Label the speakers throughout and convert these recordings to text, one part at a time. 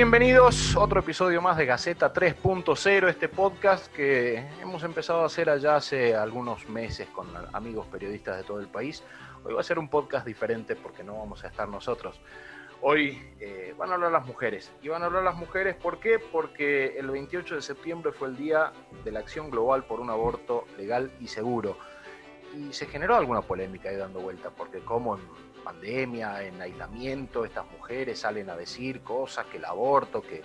Speaker 1: Bienvenidos a otro episodio más de Gaceta 3.0, este podcast que hemos empezado a hacer allá hace algunos meses con amigos periodistas de todo el país. Hoy va a ser un podcast diferente porque no vamos a estar nosotros. Hoy eh, van a hablar las mujeres. Y van a hablar las mujeres, ¿por qué? Porque el 28 de septiembre fue el día de la acción global por un aborto legal y seguro. Y se generó alguna polémica ahí dando vuelta, porque como en pandemia, en aislamiento, estas mujeres salen a decir cosas, que el aborto, que,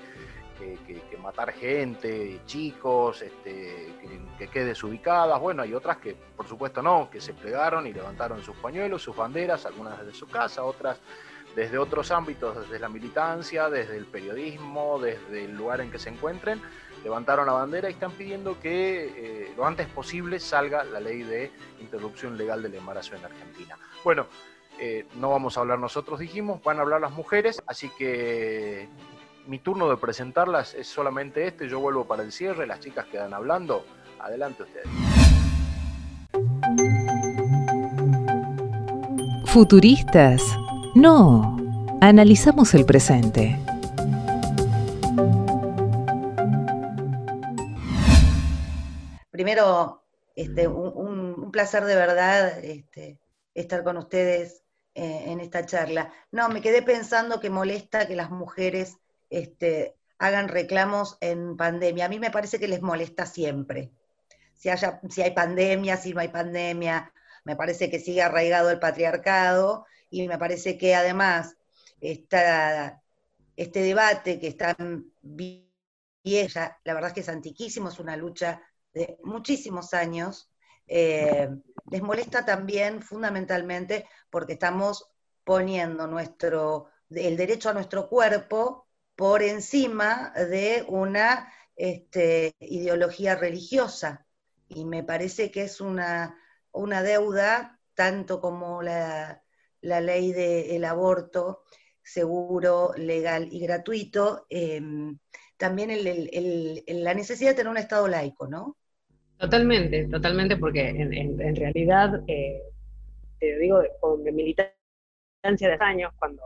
Speaker 1: que, matar gente, chicos, este, que, quede desubicadas. Bueno, hay otras que por supuesto no, que se plegaron y levantaron sus pañuelos, sus banderas, algunas desde su casa, otras desde otros ámbitos, desde la militancia, desde el periodismo, desde el lugar en que se encuentren, levantaron la bandera y están pidiendo que eh, lo antes posible salga la ley de interrupción legal del embarazo en Argentina. Bueno, eh, no vamos a hablar nosotros, dijimos, van a hablar las mujeres, así que mi turno de presentarlas es solamente este, yo vuelvo para el cierre, las chicas quedan hablando, adelante ustedes.
Speaker 2: Futuristas, no, analizamos el presente.
Speaker 3: Primero, este, un, placer de verdad este, estar con ustedes eh, en esta charla. No, me quedé pensando que molesta que las mujeres este, hagan reclamos en pandemia. A mí me parece que les molesta siempre. Si, haya, si hay pandemia, si no hay pandemia, me parece que sigue arraigado el patriarcado y me parece que además este debate que está vieja, la verdad es que es antiquísimo, es una lucha de muchísimos años, eh, les molesta también fundamentalmente porque estamos poniendo nuestro, el derecho a nuestro cuerpo por encima de una este, ideología religiosa. Y me parece que es una, una deuda, tanto como la, ley del aborto seguro, legal y gratuito, em, también la necesidad de tener un Estado laico, ¿no?
Speaker 4: Totalmente, totalmente, porque en, realidad, eh, te digo, con militancia de años, cuando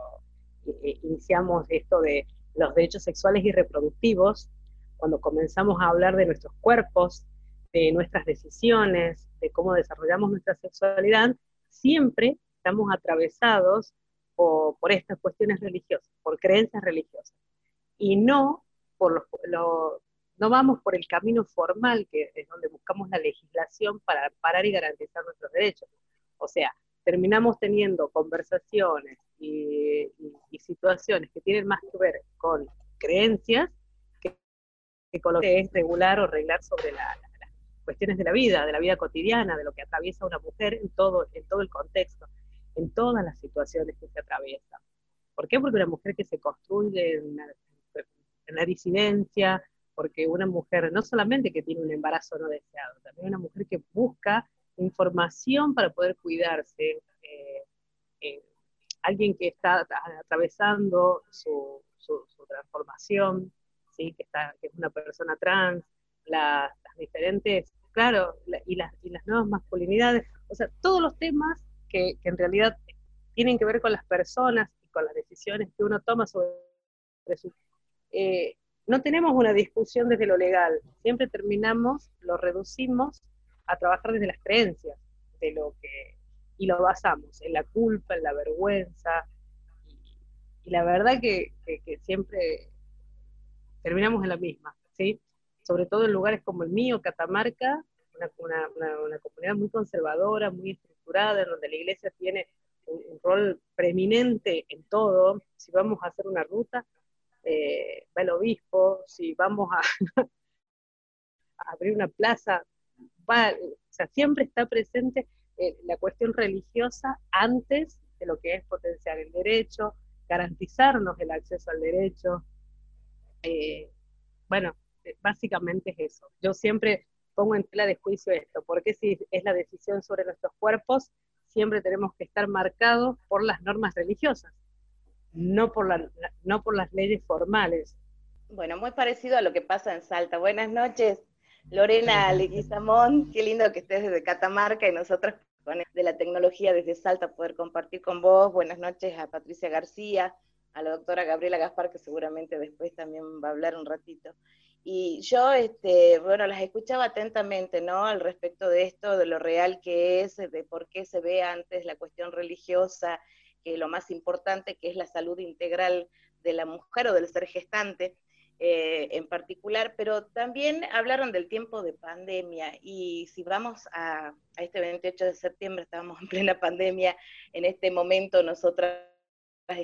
Speaker 4: iniciamos esto de los derechos sexuales y reproductivos, cuando comenzamos a hablar de nuestros cuerpos, de nuestras decisiones, de cómo desarrollamos nuestra sexualidad, siempre estamos atravesados por estas cuestiones religiosas, por creencias religiosas, y no por los, no vamos por el camino formal, que es donde buscamos la legislación para parar y garantizar nuestros derechos. O sea, terminamos teniendo conversaciones y, situaciones que tienen más que ver con creencias que, con lo que es regular o arreglar sobre las cuestiones de la vida, de la vida cotidiana, de lo que atraviesa una mujer en todo, en todo el contexto, en todas las situaciones que se atraviesan. ¿Por qué? Porque una mujer que se construye en la disidencia, porque una mujer no solamente que tiene un embarazo no deseado, también una mujer que busca información para poder cuidarse, eh, eh, alguien que está atravesando su, transformación, ¿sí? que, está, que es una persona trans, las diferentes, claro, y, las, y las nuevas masculinidades, o sea, todos los temas que, en realidad tienen que ver con las personas y con las decisiones que uno toma sobre su... Eh, no tenemos una discusión desde lo legal, siempre terminamos, lo reducimos a trabajar desde las creencias, de lo que, y lo basamos en la culpa, en la vergüenza, y, la verdad que, siempre terminamos en la misma, ¿sí? Sobre todo en lugares como el mío, Catamarca, una, comunidad muy conservadora, muy estructurada, en donde la iglesia tiene un rol preeminente en todo. Si vamos a hacer una ruta, eh, va el obispo, si vamos a, abrir una plaza, o sea, siempre está presente eh, la cuestión religiosa antes de lo que es potenciar el derecho, garantizarnos el acceso al derecho. Eh, bueno, básicamente es eso. Yo siempre pongo en tela de juicio esto, porque si es la decisión sobre nuestros cuerpos, siempre tenemos que estar marcados por las normas religiosas, no por, la, no por las leyes formales.
Speaker 5: Bueno, muy parecido a lo que pasa en Salta. Buenas noches, Lorena Leguizamón, qué lindo que estés desde Catamarca y nosotros de la tecnología desde Salta poder compartir con vos. Buenas noches a Patricia García, a la doctora Gabriela Gaspar, que seguramente después también va a hablar un ratito. Y yo, este, bueno, las escuchaba atentamente, ¿no? Al respecto de esto, de lo real que es, de por qué se ve antes la cuestión religiosa, que lo más importante que es la salud integral de la mujer o del ser gestante eh, en particular, pero también hablaron del tiempo de pandemia y si vamos a, a este 28 de septiembre, estábamos en plena pandemia, en este momento nosotras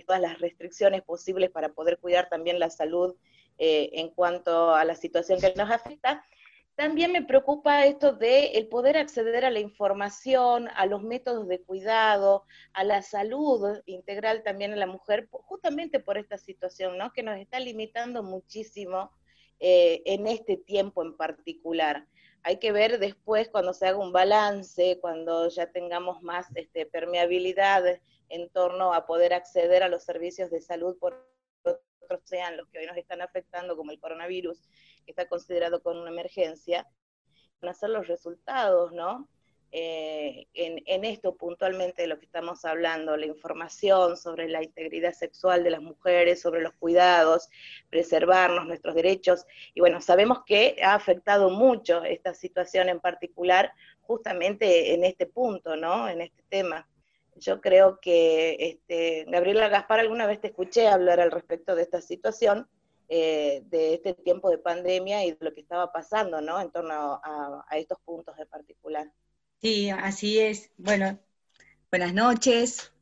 Speaker 5: todas las restricciones posibles para poder cuidar también la salud eh, en cuanto a la situación que nos afecta. También me preocupa esto de el poder acceder a la información, a los métodos de cuidado, a la salud integral también en la mujer, justamente por esta situación, ¿no? Que nos está limitando muchísimo eh, en este tiempo en particular. Hay que ver después cuando se haga un balance, cuando ya tengamos más este, permeabilidad en torno a poder acceder a los servicios de salud por otros sean los que hoy nos están afectando, como el coronavirus, que está considerado como una emergencia, van a ser los resultados, ¿no? Eh, en, esto puntualmente de lo que estamos hablando, la información sobre la integridad sexual de las mujeres, sobre los cuidados, preservarnos nuestros derechos. Y bueno, sabemos que ha afectado mucho esta situación en particular justamente en este punto, ¿no? En este tema. Yo creo que, este, Gabriela Gaspar, alguna vez te escuché hablar al respecto de esta situación, eh, de este tiempo de pandemia y de lo que estaba pasando, ¿no? En torno a, estos puntos en particular.
Speaker 6: Sí, así es. Bueno, buenas noches.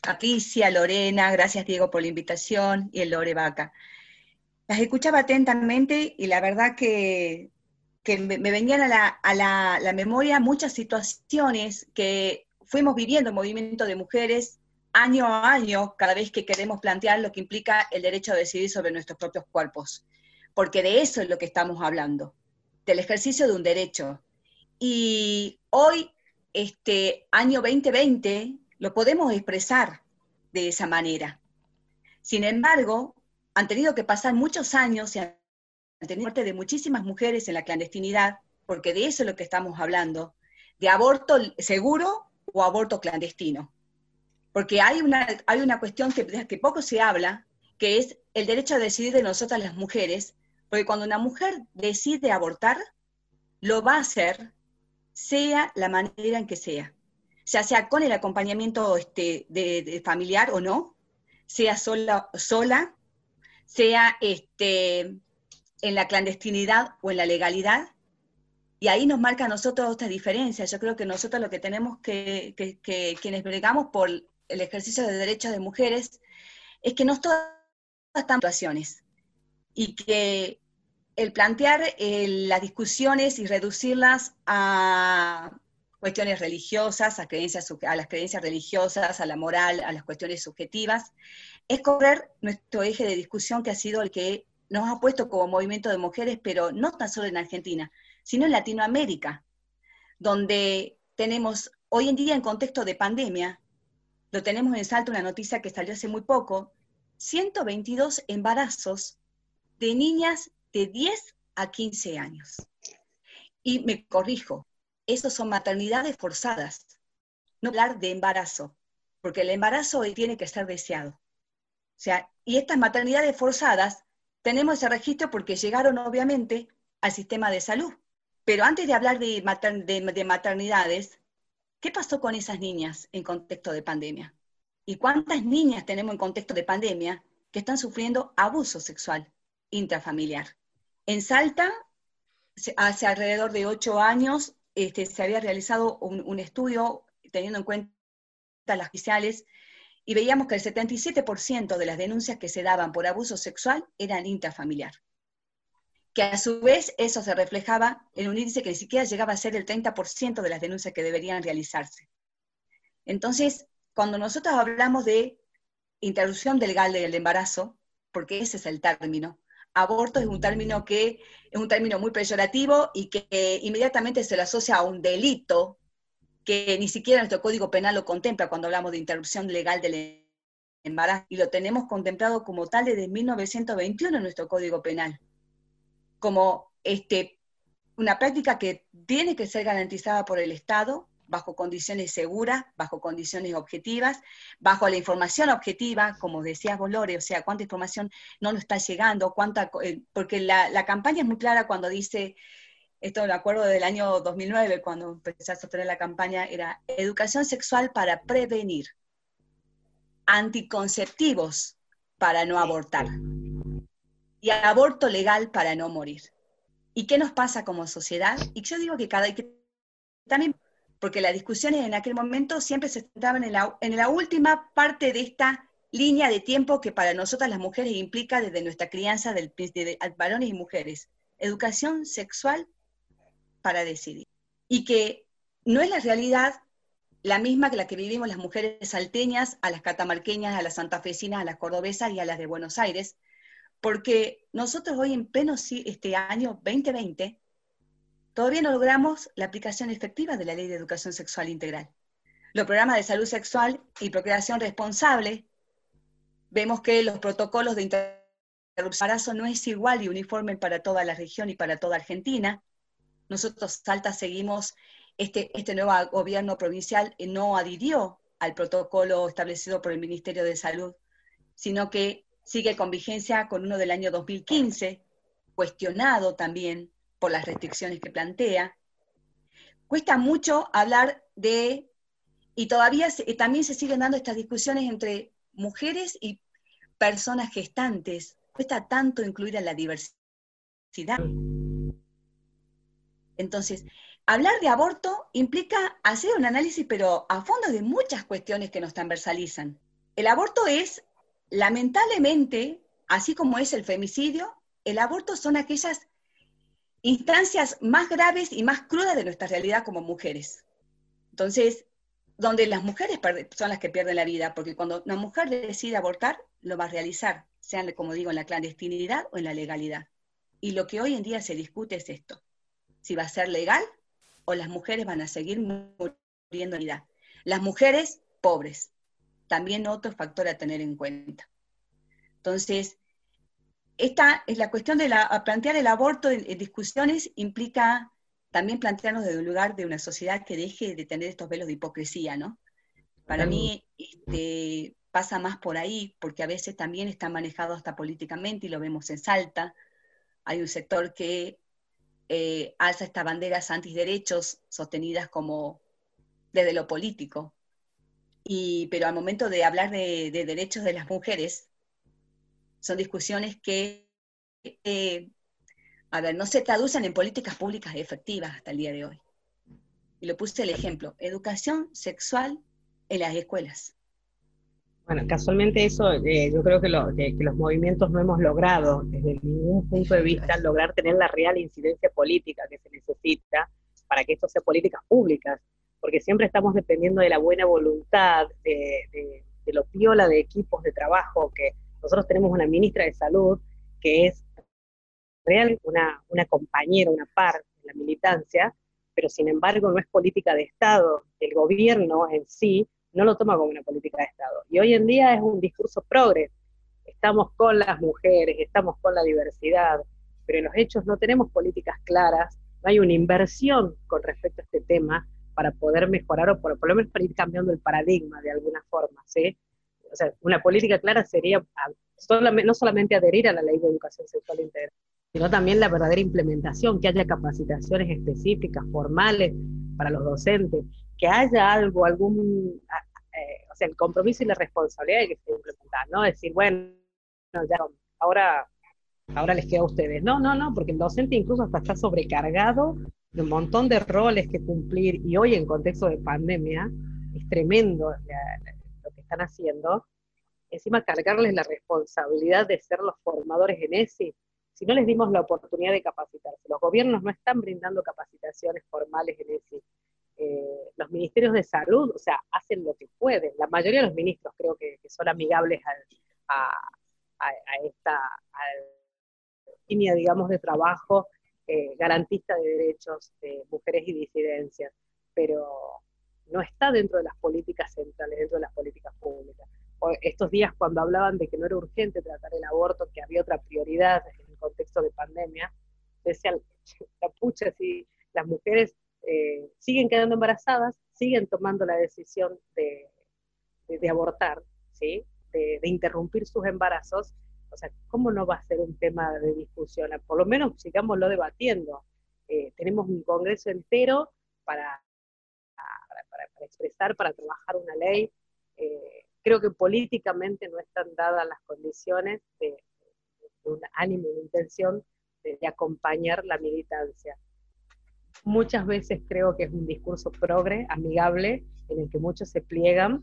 Speaker 6: Patricia, Lorena, gracias Diego por la invitación y el Lore Vaca. Las escuchaba atentamente y la verdad que, me, venían a, la, a la, memoria muchas situaciones que fuimos viviendo el movimiento de mujeres año a año cada vez que queremos plantear lo que implica el derecho a decidir sobre nuestros propios cuerpos. Porque de eso es lo que estamos hablando, del ejercicio de un derecho. Y hoy, este año 2020, lo podemos expresar de esa manera. Sin embargo, han tenido que pasar muchos años y han tenido muerte de muchísimas mujeres en la clandestinidad, porque de eso es lo que estamos hablando, de aborto seguro o aborto clandestino. Porque hay una, hay una cuestión que, que poco se habla, que es el derecho a decidir de nosotras las mujeres, porque cuando una mujer decide abortar, lo va a hacer sea la manera en que sea, ya sea con el acompañamiento este, de, familiar o no, sea sola, sola sea este, en la clandestinidad o en la legalidad, y ahí nos marca a nosotros esta diferencia. Yo creo que nosotros lo que tenemos que, que, quienes bregamos por el ejercicio de derechos de mujeres, es que no todas están situaciones y que el plantear eh, las discusiones y reducirlas a cuestiones religiosas, a, creencias, a las creencias religiosas, a la moral, a las cuestiones subjetivas, es correr nuestro eje de discusión que ha sido el que nos ha puesto como movimiento de mujeres, pero no tan solo en Argentina, sino en Latinoamérica, donde tenemos hoy en día en contexto de pandemia, lo tenemos en salto una noticia que salió hace muy poco, 122 embarazos de niñas de 10 a 15 años. Y me corrijo, esos son maternidades forzadas, no hablar de embarazo, porque el embarazo hoy tiene que ser deseado. O sea, y estas maternidades forzadas, tenemos ese registro porque llegaron obviamente al sistema de salud. Pero antes de hablar de, maternidades, ¿qué pasó con esas niñas en contexto de pandemia? ¿Y cuántas niñas tenemos en contexto de pandemia que están sufriendo abuso sexual intrafamiliar? En Salta, hace alrededor de ocho años, este, se había realizado un, estudio teniendo en cuenta las oficiales y veíamos que el 77% de las denuncias que se daban por abuso sexual eran intrafamiliar que a su vez eso se reflejaba en un índice que ni siquiera llegaba a ser el 30% de las denuncias que deberían realizarse. Entonces, cuando nosotros hablamos de interrupción legal del embarazo, porque ese es el término, aborto es un término que es un término muy peyorativo y que inmediatamente se le asocia a un delito que ni siquiera nuestro Código Penal lo contempla cuando hablamos de interrupción legal del embarazo, y lo tenemos contemplado como tal desde 1921 en nuestro Código Penal, como este, una práctica que tiene que ser garantizada por el Estado bajo condiciones seguras, bajo condiciones objetivas, bajo la información objetiva, como decías vos, o sea, cuánta información no nos está llegando, cuánta, eh, porque la, la campaña es muy clara cuando dice esto me acuerdo del año 2009, cuando empecé a sostener la campaña, era educación sexual para prevenir, anticonceptivos para no abortar y aborto legal para no morir. ¿Y qué nos pasa como sociedad? Y yo digo que cada que también, porque las discusiones en aquel momento siempre se centraban en la, en la última parte de esta línea de tiempo que para nosotras las mujeres implica desde nuestra crianza de, de varones y mujeres. Educación sexual para decidir. Y que no es la realidad la misma que la que vivimos las mujeres salteñas, a las catamarqueñas, a las santafesinas, a las cordobesas y a las de Buenos Aires, porque nosotros hoy en pleno este año 2020 todavía no logramos la aplicación efectiva de la Ley de Educación Sexual Integral. Los programas de salud sexual y procreación responsable, vemos que los protocolos de interrupción no es igual y uniforme para toda la región y para toda Argentina. Nosotros, Salta, seguimos, este, este nuevo gobierno provincial no adhirió al protocolo establecido por el Ministerio de Salud, sino que sigue con vigencia con uno del año 2015, cuestionado también por las restricciones que plantea. Cuesta mucho hablar de, y todavía también se siguen dando estas discusiones entre mujeres y personas gestantes. Cuesta tanto incluir a la diversidad. Entonces, hablar de aborto implica hacer un análisis, pero a fondo de muchas cuestiones que nos transversalizan. El aborto es, lamentablemente, así como es el femicidio, el aborto son aquellas instancias más graves y más crudas de nuestra realidad como mujeres. Entonces, donde las mujeres son las que pierden la vida, porque cuando una mujer decide abortar, lo va a realizar, sean, como digo, en la clandestinidad o en la legalidad. Y lo que hoy en día se discute es esto si va a ser legal o las mujeres van a seguir muriendo en vida. Las mujeres pobres, también otro factor a tener en cuenta. Entonces, esta es la cuestión de la, plantear el aborto en, discusiones implica también plantearnos desde un lugar de una sociedad que deje de tener estos velos de hipocresía, ¿no? Para mí este, pasa más por ahí, porque a veces también está manejado hasta políticamente y lo vemos en Salta. Hay un sector que eh, alza estas banderas antiderechos sostenidas como desde lo político. Y, pero al momento de hablar de, derechos de las mujeres, son discusiones que, eh, a ver, no se traducen en políticas públicas efectivas hasta el día de hoy. Y lo puse el ejemplo, educación sexual en las escuelas.
Speaker 4: Bueno, casualmente eso, eh, yo creo que, los movimientos no hemos logrado, desde ningún punto de vista, lograr tener la real incidencia política que se necesita para que esto sea políticas públicas, porque siempre estamos dependiendo de la buena voluntad, de, lo piola de equipos de trabajo, que nosotros tenemos una ministra de salud que es real, una, una compañera, una par de la militancia, pero sin embargo no es política de Estado, el gobierno en sí no lo toma como una política de Estado. Y hoy en día es un discurso progres. Estamos con las mujeres, estamos con la diversidad, pero en los hechos no tenemos políticas claras, no hay una inversión con respecto a este tema para poder mejorar o por, lo menos para ir cambiando el paradigma de alguna forma, ¿sí? O sea, una política clara sería no solamente adherir a la ley de educación sexual integral, sino también la verdadera implementación, que haya capacitaciones específicas, formales para los docentes, que haya algo, algún, eh, o sea, el compromiso y la responsabilidad que se implementar, ¿no? Decir, bueno, ya, ahora, ahora les queda a ustedes. No, no, no, porque el docente incluso hasta está sobrecargado de un montón de roles que cumplir y hoy en contexto de pandemia es tremendo lo que están haciendo. Encima cargarles la responsabilidad de ser los formadores en ESI, si no les dimos la oportunidad de capacitarse. Los gobiernos no están brindando capacitaciones formales en ESI. Eh, los ministerios de salud, o sea, hacen lo que pueden. La mayoría de los ministros creo que, son amigables a, esta, línea, digamos, de trabajo eh, garantista de derechos de mujeres y disidencias, pero no está dentro de las políticas centrales, dentro de las políticas públicas. estos días cuando hablaban de que no era urgente tratar el aborto, que había otra prioridad en el contexto de pandemia, decían, la pucha, si las mujeres eh, siguen quedando embarazadas, siguen tomando la decisión de, abortar, ¿sí? De, interrumpir sus embarazos, o sea, ¿cómo no va a ser un tema de discusión? Por lo menos sigámoslo debatiendo. Eh, tenemos un congreso entero para, expresar, para trabajar una ley. Eh, creo que políticamente no están dadas las condiciones de, un ánimo, una intención de, acompañar la militancia. Muchas veces creo que es un discurso progre, amigable, en el que muchos se pliegan,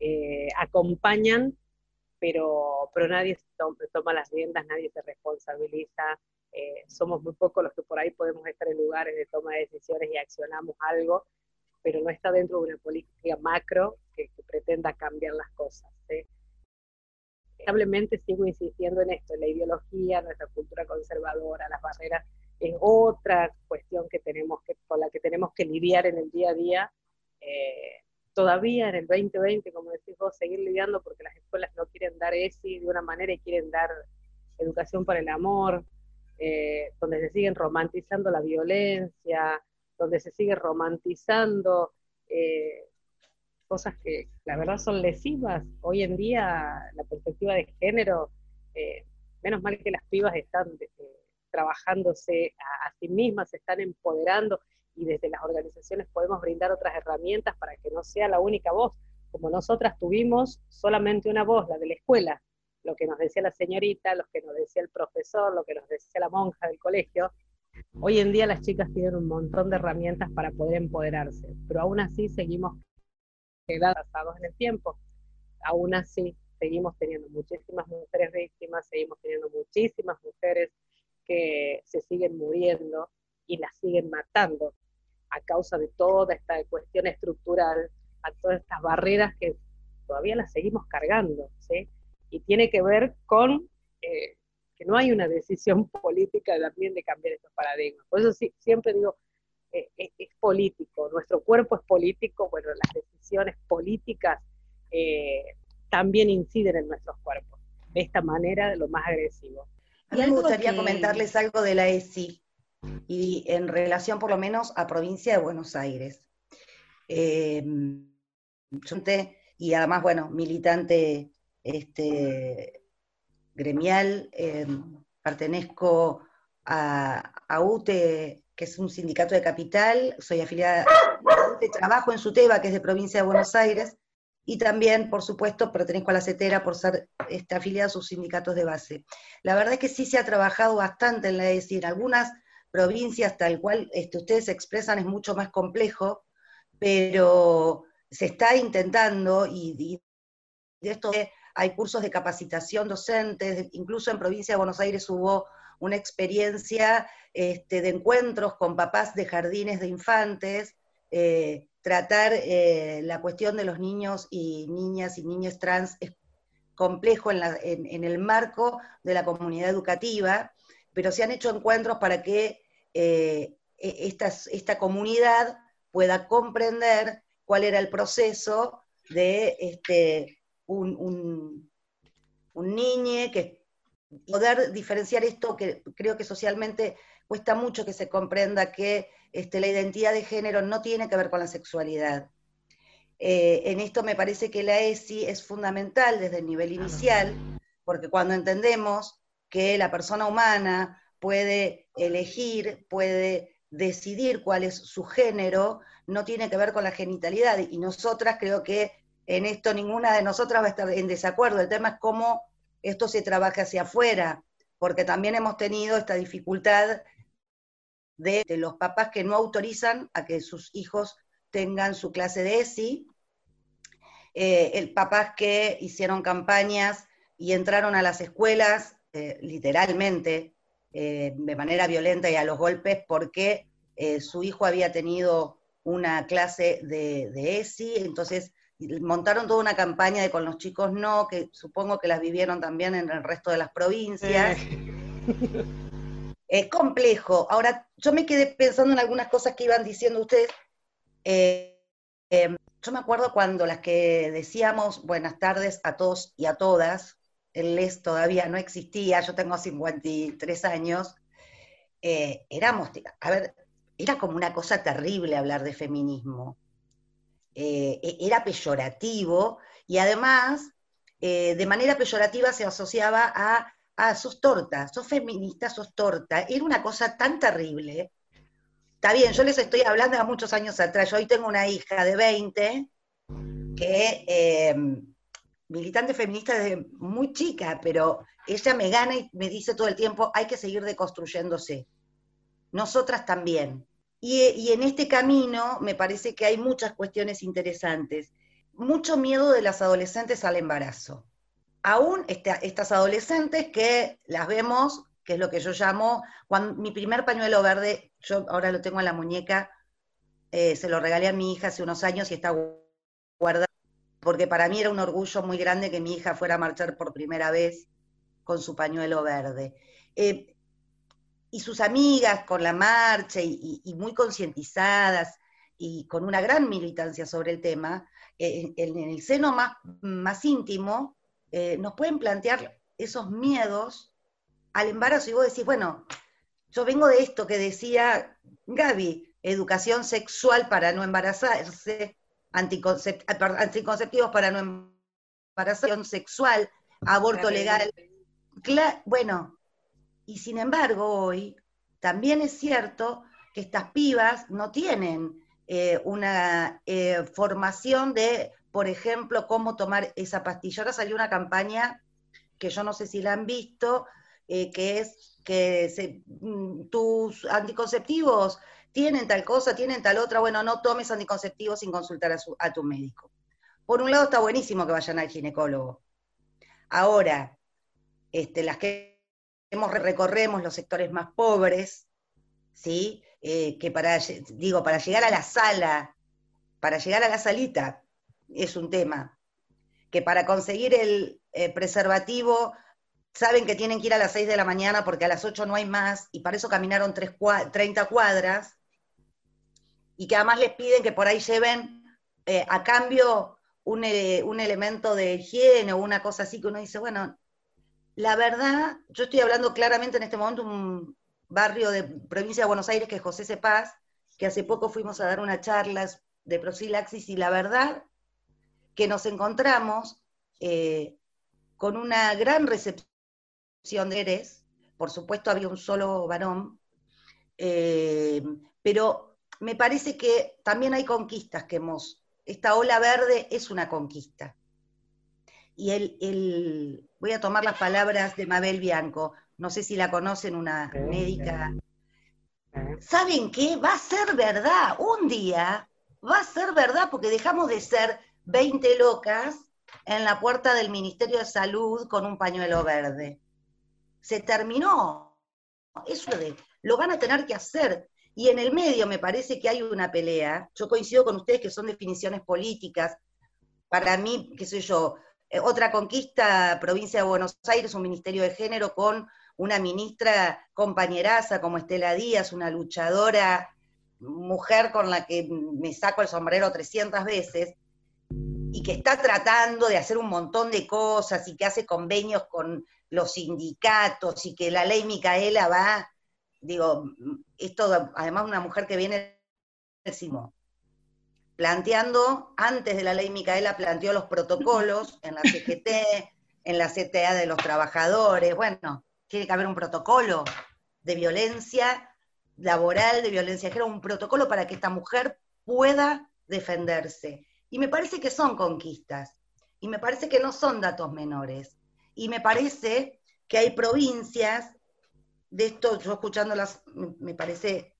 Speaker 4: eh, acompañan, pero, pero nadie toma, las riendas, nadie se responsabiliza. Eh, somos muy pocos los que por ahí podemos estar en lugares de toma de decisiones y accionamos algo, pero no está dentro de una política macro que, pretenda cambiar las cosas. Lamentablemente sigo insistiendo en esto, en la ideología, nuestra cultura conservadora, las barreras es otra cuestión que tenemos que, con la que tenemos que lidiar en el día a día. Eh, todavía en el 2020, como decís vos, seguir lidiando porque las escuelas no quieren dar ESI de una manera y quieren dar educación para el amor, eh, donde se siguen romantizando la violencia, donde se sigue romantizando eh, cosas que la verdad son lesivas. Hoy en día la perspectiva de género, menos mal que las pibas están trabajándose a, sí mismas, se están empoderando y desde las organizaciones podemos brindar otras herramientas para que no sea la única voz. Como nosotras tuvimos solamente una voz, la de la escuela, lo que nos decía la señorita, lo que nos decía el profesor, lo que nos decía la monja del colegio. Hoy en día las chicas tienen un montón de herramientas para poder empoderarse, pero aún así seguimos quedados en el tiempo. Aún así seguimos teniendo muchísimas mujeres víctimas, seguimos teniendo muchísimas mujeres que se siguen muriendo y las siguen matando a causa de toda esta cuestión estructural, a todas estas barreras que todavía las seguimos cargando, ¿sí? Y tiene que ver con eh, que no hay una decisión política también de cambiar estos paradigmas. Por eso sí, siempre digo, eh, eh, es político, nuestro cuerpo es político, bueno, las decisiones políticas también inciden en nuestros cuerpos, de esta manera, de lo más agresivo.
Speaker 3: A mí me gustaría comentarles algo de la ESI y en relación por lo menos a provincia de Buenos Aires. Eh, y además, bueno, militante este, gremial, eh, pertenezco a, a, UTE, que es un sindicato de capital, soy afiliada a UTE, trabajo en SUTEBA, que es de provincia de Buenos Aires, y también, por supuesto, pertenezco a la CETERA por ser este, afiliada a sus sindicatos de base. La verdad es que sí se ha trabajado bastante en la ESI, en algunas provincias tal cual este, ustedes expresan es mucho más complejo, pero se está intentando y, de esto hay cursos de capacitación docentes, incluso en provincia de Buenos Aires hubo una experiencia este, de encuentros con papás de jardines de infantes, eh, tratar eh, la cuestión de los niños y niñas y niñas trans es complejo en, el marco de la comunidad educativa, pero se han hecho encuentros para que eh, e, esta, comunidad pueda comprender cuál era el proceso de este, un, un, un niño, que poder diferenciar esto que creo que socialmente cuesta mucho que se comprenda que este, la identidad de género no tiene que ver con la sexualidad. Eh, en esto me parece que la ESI es fundamental desde el nivel inicial, porque cuando entendemos que la persona humana puede elegir, puede decidir cuál es su género, no tiene que ver con la genitalidad. Y nosotras creo que en esto ninguna de nosotras va a estar en desacuerdo. El tema es cómo esto se trabaja hacia afuera, porque también hemos tenido esta dificultad de, los papás que no autorizan a que sus hijos tengan su clase de ESI, eh, el papás que hicieron campañas y entraron a las escuelas, eh, literalmente, eh, de manera violenta y a los golpes, porque su hijo había tenido una clase de, de, ESI, entonces montaron toda una campaña de con los chicos no, que supongo que las vivieron también en el resto de las provincias. Es complejo. Ahora, yo me quedé pensando en algunas cosas que iban diciendo ustedes. Eh, em, yo me acuerdo cuando las que decíamos buenas tardes a todos y a todas, el les todavía no existía, yo tengo 53 años, eh, éramos, a ver, era como una cosa terrible hablar de feminismo. Eh, e-, era peyorativo y además, de manera peyorativa se asociaba a ah, sos torta, sos feminista, sos torta. Era una cosa tan terrible. Está bien, yo les estoy hablando de muchos años atrás. Yo hoy tengo una hija de 20 que eh, militante feminista desde muy chica, pero ella me gana y me dice todo el tiempo, hay que seguir deconstruyéndose. Nosotras también. Y, en este camino me parece que hay muchas cuestiones interesantes. Mucho miedo de las adolescentes al embarazo aún estas adolescentes que las vemos, que es lo que yo llamo, cuando, mi primer pañuelo verde, yo ahora lo tengo en la muñeca, eh, se lo regalé a mi hija hace unos años y está guardado, porque para mí era un orgullo muy grande que mi hija fuera a marchar por primera vez con su pañuelo verde. Eh, y sus amigas con la marcha y, muy concientizadas y con una gran militancia sobre el tema, eh, en, el seno más, más íntimo, eh, nos pueden plantear esos miedos al embarazo. Y vos decís, bueno, yo vengo de esto que decía Gaby, educación sexual para no embarazarse, anticonceptivos para no embarazarse, sexual, aborto legal. bueno, y sin embargo hoy también es cierto que estas pibas no tienen eh, una eh, formación de por ejemplo, cómo tomar esa pastilla. Ahora salió una campaña que yo no sé si la han visto, eh, que es que mm, tus anticonceptivos tienen tal cosa, tienen tal otra, bueno, no tomes anticonceptivos sin consultar a, tu médico. Por un lado está buenísimo que vayan al ginecólogo. Ahora, este, las que recorremos los sectores más pobres, ¿sí? Eh, que para, digo, para llegar a la sala, para llegar a la salita, es un tema. Que para conseguir el eh, preservativo saben que tienen que ir a las 6 de la mañana porque a las 8 no hay más y para eso caminaron 30 cuadras y que además les piden que por ahí lleven eh, a cambio un, eh, un, elemento de higiene o una cosa así que uno dice, bueno, la verdad, yo estoy hablando claramente en este momento un barrio de provincia de Buenos Aires que es José Cepaz, que hace poco fuimos a dar unas charlas de prosilaxis y la verdad que nos encontramos eh, con una gran recepción de Eres, por supuesto había un solo varón, pero me parece que también hay conquistas que hemos, esta ola verde es una conquista. Y el, voy a tomar las palabras de Mabel Bianco, no sé si la conocen, una médica. ¿Saben qué? Va a ser verdad, un día va a ser verdad porque dejamos de ser 20 locas en la puerta del Ministerio de Salud con un pañuelo verde. Se terminó. Eso de, lo van a tener que hacer. Y en el medio me parece que hay una pelea. Yo coincido con ustedes que son definiciones políticas. Para mí, qué sé yo, eh, otra conquista, provincia de Buenos Aires, un ministerio de género con una ministra compañeraza como Estela Díaz, una luchadora, mujer con la que me saco el sombrero 300 veces, y que está tratando de hacer un montón de cosas y que hace convenios con los sindicatos y que la ley Micaela va, digo, esto además una mujer que viene planteando, antes de la ley Micaela planteó los protocolos en la CGT, en la CTA de los trabajadores, bueno, tiene que haber un protocolo de violencia laboral, de violencia género, un protocolo para que esta mujer pueda defenderse. Y me parece que son conquistas, y me parece que no son datos menores. Y me parece que hay provincias, de esto yo escuchándolas, me parece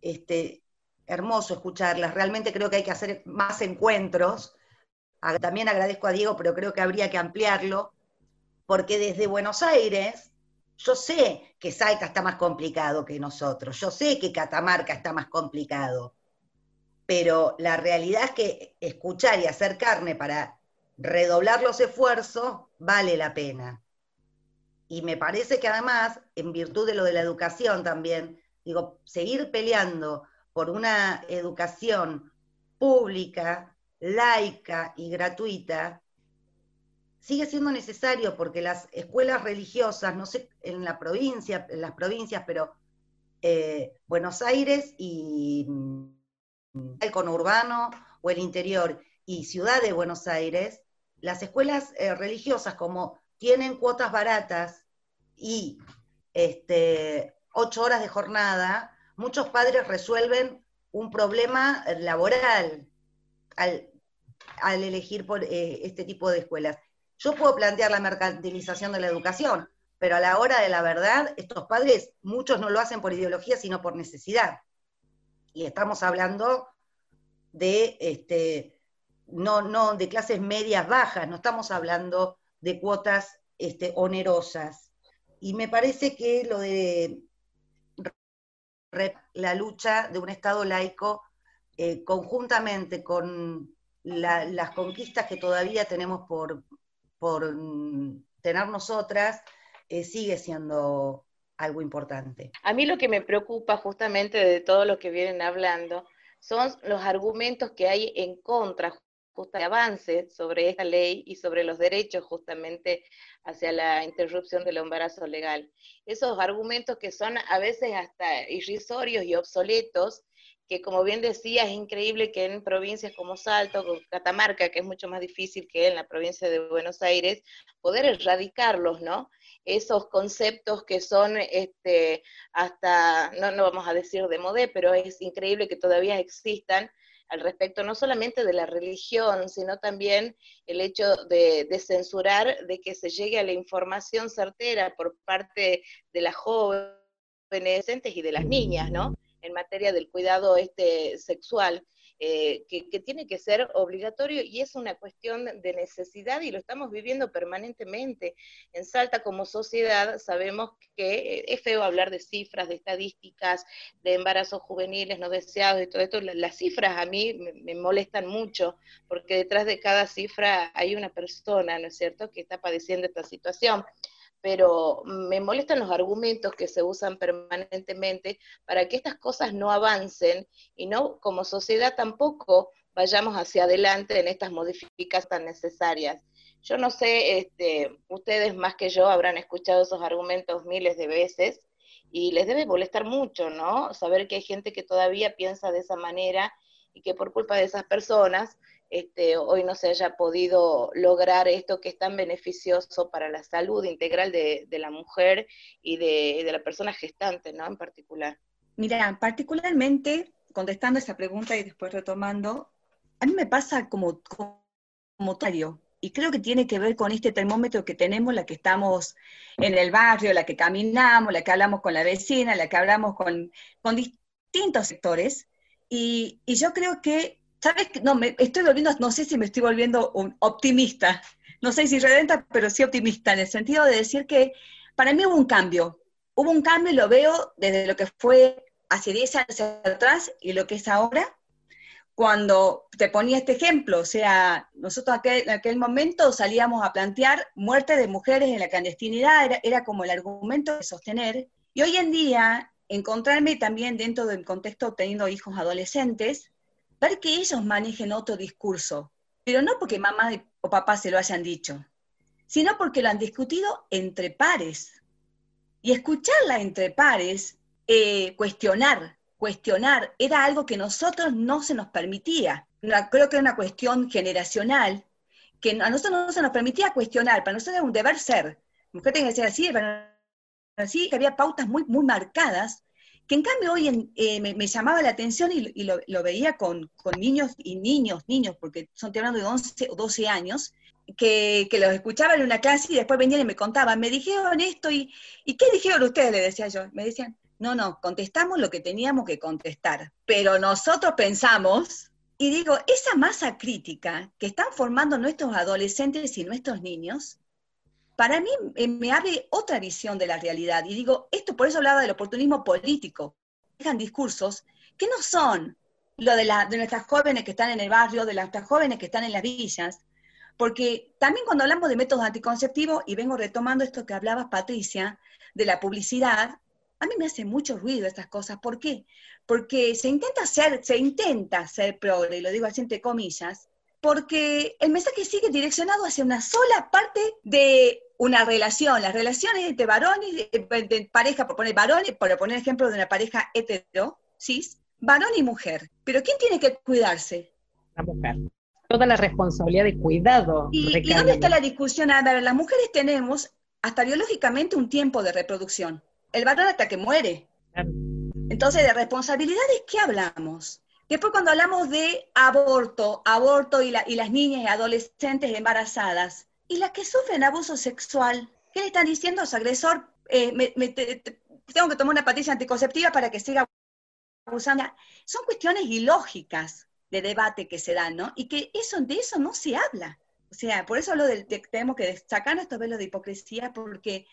Speaker 3: este, hermoso escucharlas, realmente creo que hay que hacer más encuentros. También agradezco a Diego, pero creo que habría que ampliarlo, porque desde Buenos Aires, yo sé que Salta está más complicado que nosotros, yo sé que Catamarca está más complicado, pero la realidad es que escuchar y hacer carne para redoblar los esfuerzos vale la pena. Y me parece que además, en virtud de lo de la educación también, digo, seguir peleando por una educación pública, laica y gratuita, sigue siendo necesario porque las escuelas religiosas, no sé, en la provincia, en las provincias, pero eh, Buenos Aires y mm, el conurbano o el interior y ciudad de Buenos Aires, las escuelas eh, religiosas como tienen cuotas baratas y este, ocho horas de jornada, muchos padres resuelven un problema laboral al, elegir por eh, este tipo de escuelas. Yo puedo plantear la mercantilización de la educación, pero a la hora de la verdad, estos padres, muchos no lo hacen por ideología, sino por necesidad. Y estamos hablando de, este, no, no, de clases medias bajas, no estamos hablando de cuotas este, onerosas. Y me parece que lo de la lucha de un Estado laico, eh, conjuntamente con las conquistas que todavía tenemos por, por mm, tener nosotras, eh, sigue siendo algo importante.
Speaker 5: A mí lo que me preocupa justamente de todo lo que vienen hablando son los argumentos que hay en contra de avance sobre esta ley y sobre los derechos justamente hacia la interrupción del embarazo legal. Esos argumentos que son a veces hasta irrisorios y obsoletos que como bien decía, es increíble que en provincias como Salto, Catamarca, que es mucho más difícil que en la provincia de Buenos Aires, poder erradicarlos, ¿no? Esos conceptos que son este, hasta, no, no vamos a decir de modé, pero es increíble que todavía existan al respecto no solamente de la religión, sino también el hecho de, de, censurar, de que se llegue a la información certera por parte de las jóvenes y de las niñas, ¿no? en materia del cuidado este, sexual, eh, que, tiene que ser obligatorio y es una cuestión de necesidad y lo estamos viviendo permanentemente. En Salta como sociedad sabemos que es feo hablar de cifras, de estadísticas, de embarazos juveniles no deseados y todo esto. Las cifras a mí me molestan mucho porque detrás de cada cifra hay una persona, ¿no es cierto?, que está padeciendo esta situación pero me molestan los argumentos que se usan permanentemente para que estas cosas no avancen y no como sociedad tampoco vayamos hacia adelante en estas modificaciones tan necesarias. Yo no sé, este, ustedes más que yo habrán escuchado esos argumentos miles de veces y les debe molestar mucho, ¿no? Saber que hay gente que todavía piensa de esa manera y que por culpa de esas personas este, hoy no se haya podido lograr esto que es tan beneficioso para la salud integral de, la mujer y de, la persona gestante, ¿no? En particular.
Speaker 6: Mira, particularmente, contestando esa pregunta y después retomando, a mí me pasa como, como tario, y creo que tiene que ver con este termómetro que tenemos, la que estamos en el barrio, la que caminamos, la que hablamos con la vecina, la que hablamos con, con distintos sectores, y, y yo creo que ¿sabes? No, me estoy volviendo, no sé si me estoy volviendo un optimista, no sé si redenta, pero sí optimista, en el sentido de decir que para mí hubo un cambio, hubo un cambio y lo veo desde lo que fue hace 10 años atrás y lo que es ahora, cuando te ponía este ejemplo, o sea, nosotros en aquel momento salíamos a plantear muerte de mujeres en la clandestinidad, era, era como el argumento de sostener, y hoy en día encontrarme también dentro del contexto teniendo hijos adolescentes, ver que ellos manejen otro discurso, pero no porque mamá o papá se lo hayan dicho, sino porque lo han discutido entre pares. Y escucharla entre pares, eh, cuestionar, cuestionar, era algo que nosotros no se nos permitía. creo que era una cuestión generacional, que a nosotros no se nos permitía cuestionar, para nosotros era un deber ser. Mujer tiene que ser así, para así, que había pautas muy, muy marcadas que en cambio hoy eh, me, llamaba la atención y, lo, veía con, niños y niños, niños, porque son hablando de 11 o 12 años, que, los escuchaban en una clase y después venían y me contaban, me dijeron esto y, ¿y qué dijeron ustedes? Le decía yo. Me decían, no, no, contestamos lo que teníamos que contestar, pero nosotros pensamos, y digo, esa masa crítica que están formando nuestros adolescentes y nuestros niños, para mí eh, me abre otra visión de la realidad. Y digo, esto por eso hablaba del oportunismo político. Dejan discursos que no son lo de, la, de nuestras jóvenes que están en el barrio, de nuestras jóvenes que están en las villas, Porque también cuando hablamos de métodos anticonceptivos, y vengo retomando esto que hablabas, Patricia, de la publicidad, a mí me hace mucho ruido estas cosas. ¿Por qué? Porque se intenta ser, se intenta ser progre, y lo digo así entre comillas, porque el mensaje sigue direccionado hacia una sola parte de una relación, las relaciones entre varones, de, pareja, por poner varones, por poner ejemplo de una pareja hetero, cis, varón y mujer. Pero ¿quién tiene que cuidarse?
Speaker 4: La mujer. Toda la responsabilidad de cuidado.
Speaker 6: ¿Y, ¿y dónde está la discusión? A ver, las mujeres tenemos hasta biológicamente un tiempo de reproducción. El varón hasta que muere. Entonces, de responsabilidades, ¿qué hablamos? Después cuando hablamos de aborto, aborto y, las niñas y adolescentes embarazadas, y las que sufren abuso sexual, ¿qué le están diciendo a su agresor? Eh, tengo que tomar una patilla anticonceptiva para que siga abusando. Son cuestiones ilógicas de debate que se dan, ¿no? Y que eso, de eso no se habla. O sea, por eso lo de, tenemos que destacar estos velos de hipocresía, porque,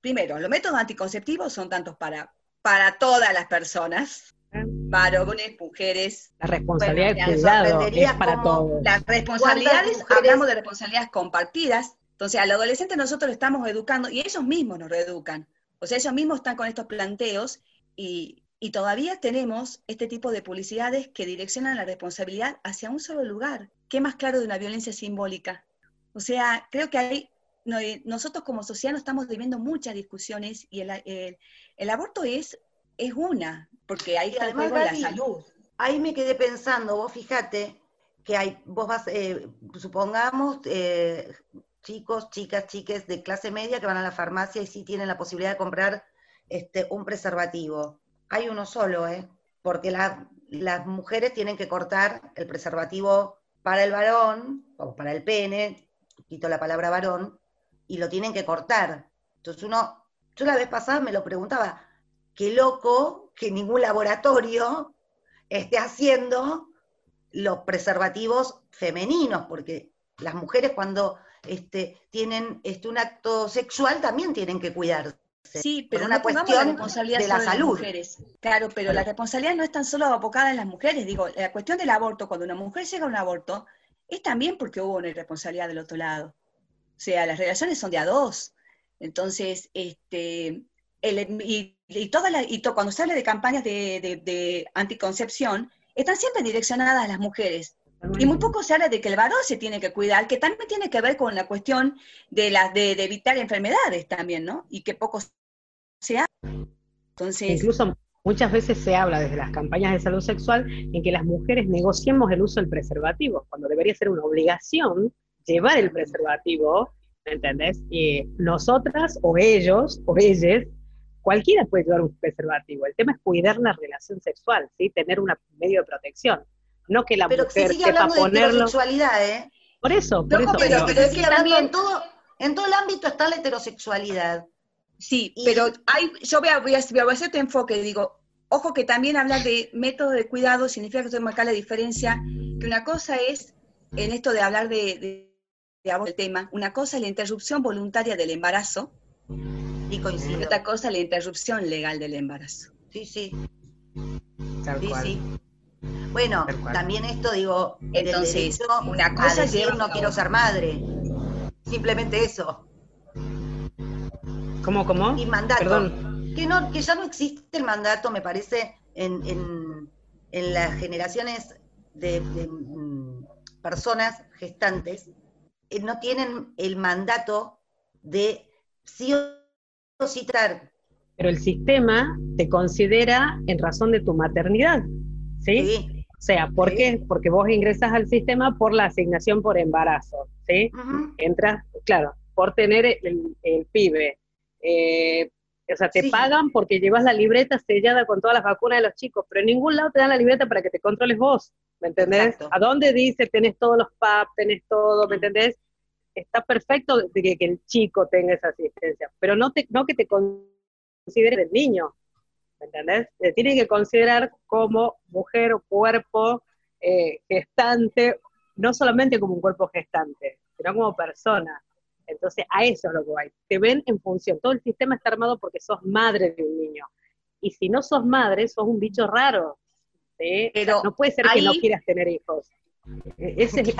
Speaker 6: primero, los métodos anticonceptivos son tantos para, para todas las personas, varones, mujeres.
Speaker 4: La responsabilidad de cuidado es para todos.
Speaker 6: Las responsabilidades, hablamos de responsabilidades compartidas, entonces al adolescente nosotros lo estamos educando y ellos mismos nos reeducan. O sea, ellos mismos están con estos planteos y, y todavía tenemos este tipo de publicidades que direccionan la responsabilidad hacia un solo lugar. ¿Qué más claro de una violencia simbólica? O sea, creo que hay, nosotros como sociedad no estamos viviendo muchas discusiones y el, el aborto es es una, porque ahí está el la salud.
Speaker 3: Ahí me quedé pensando, vos fíjate que hay, vos vas, eh, supongamos, eh, chicos, chicas, chiques de clase media que van a la farmacia y sí tienen la posibilidad de comprar este, un preservativo. Hay uno solo, ¿eh? Porque las mujeres tienen que cortar el preservativo para el varón, o para el pene, quito la palabra varón, y lo tienen que cortar. Entonces uno, yo la vez pasada me lo preguntaba, qué loco que ningún laboratorio esté haciendo los preservativos femeninos, porque las mujeres cuando este, tienen este, un acto sexual también tienen que cuidarse.
Speaker 6: Sí, pero una cuestión responsabilidad de la salud. mujeres. Claro, pero la responsabilidad no es tan solo abocada en las mujeres. Digo, la cuestión del aborto, cuando una mujer llega a un aborto, es también porque hubo una irresponsabilidad del otro lado. O sea, las relaciones son de a dos. Entonces, este, y, toda la, y cuando se habla de campañas de, anticoncepción, están siempre direccionadas a las mujeres. Y muy poco se habla de que el varón se tiene que cuidar, que también tiene que ver con la cuestión de, la, de, evitar enfermedades también, ¿no? Y que poco se habla. Entonces,
Speaker 4: Incluso muchas veces se habla desde las campañas de salud sexual en que las mujeres negociemos el uso del preservativo, cuando debería ser una obligación llevar el preservativo, ¿me entendés? Y nosotras o ellos o ellas cualquiera puede llevar un preservativo. El tema es cuidar la relación sexual, ¿sí? Tener un medio de protección. No que la
Speaker 3: pero
Speaker 4: mujer
Speaker 3: sigue hablando
Speaker 4: ponerlo.
Speaker 3: De sexualidad, ¿eh?
Speaker 4: Por eso, por eso.
Speaker 3: Pero, pero, es que también... en todo, en todo el ámbito está la heterosexualidad.
Speaker 6: Sí, pero hay, yo voy a, voy, a, voy a hacer tu enfoque, digo, ojo que también hablar de método de cuidado significa que tengo acá la diferencia, que una cosa es, en esto de hablar de, de, de, tema, una cosa es la interrupción voluntaria del embarazo, y coincide. Otra cosa, la interrupción legal del embarazo.
Speaker 3: Sí, sí. sí, sí. Bueno, también esto digo, entonces, una cosa es decir, no quiero ser madre. Simplemente eso.
Speaker 4: ¿Cómo, cómo?
Speaker 3: Y mandato. Que, no, que ya no existe el mandato, me parece, en, en, las generaciones de, mm, personas gestantes, eh, no tienen el mandato de sí o citar.
Speaker 4: Pero el sistema te considera en razón de tu maternidad, ¿sí? O sea, ¿por qué? Porque vos ingresas al sistema por la asignación por embarazo, ¿sí? Entras, claro, por tener el, pibe. Eh, o sea, te pagan porque llevas la libreta sellada con todas las vacunas de los chicos, pero en ningún lado te dan la libreta para que te controles vos, ¿me entendés? ¿A dónde dice tenés todos los PAP, tenés todo, ¿me entendés? Está perfecto que, el chico tenga esa asistencia, pero no, te, no que te considere el niño, ¿me entendés? Te tiene que considerar como mujer o cuerpo eh, gestante, no solamente como un cuerpo gestante, sino como persona. Entonces, a eso es lo que va. Te ven en función. Todo el sistema está armado porque sos madre de un niño. Y si no sos madre, sos un bicho raro. Pero no puede ser que no quieras tener hijos. E-, ese es el,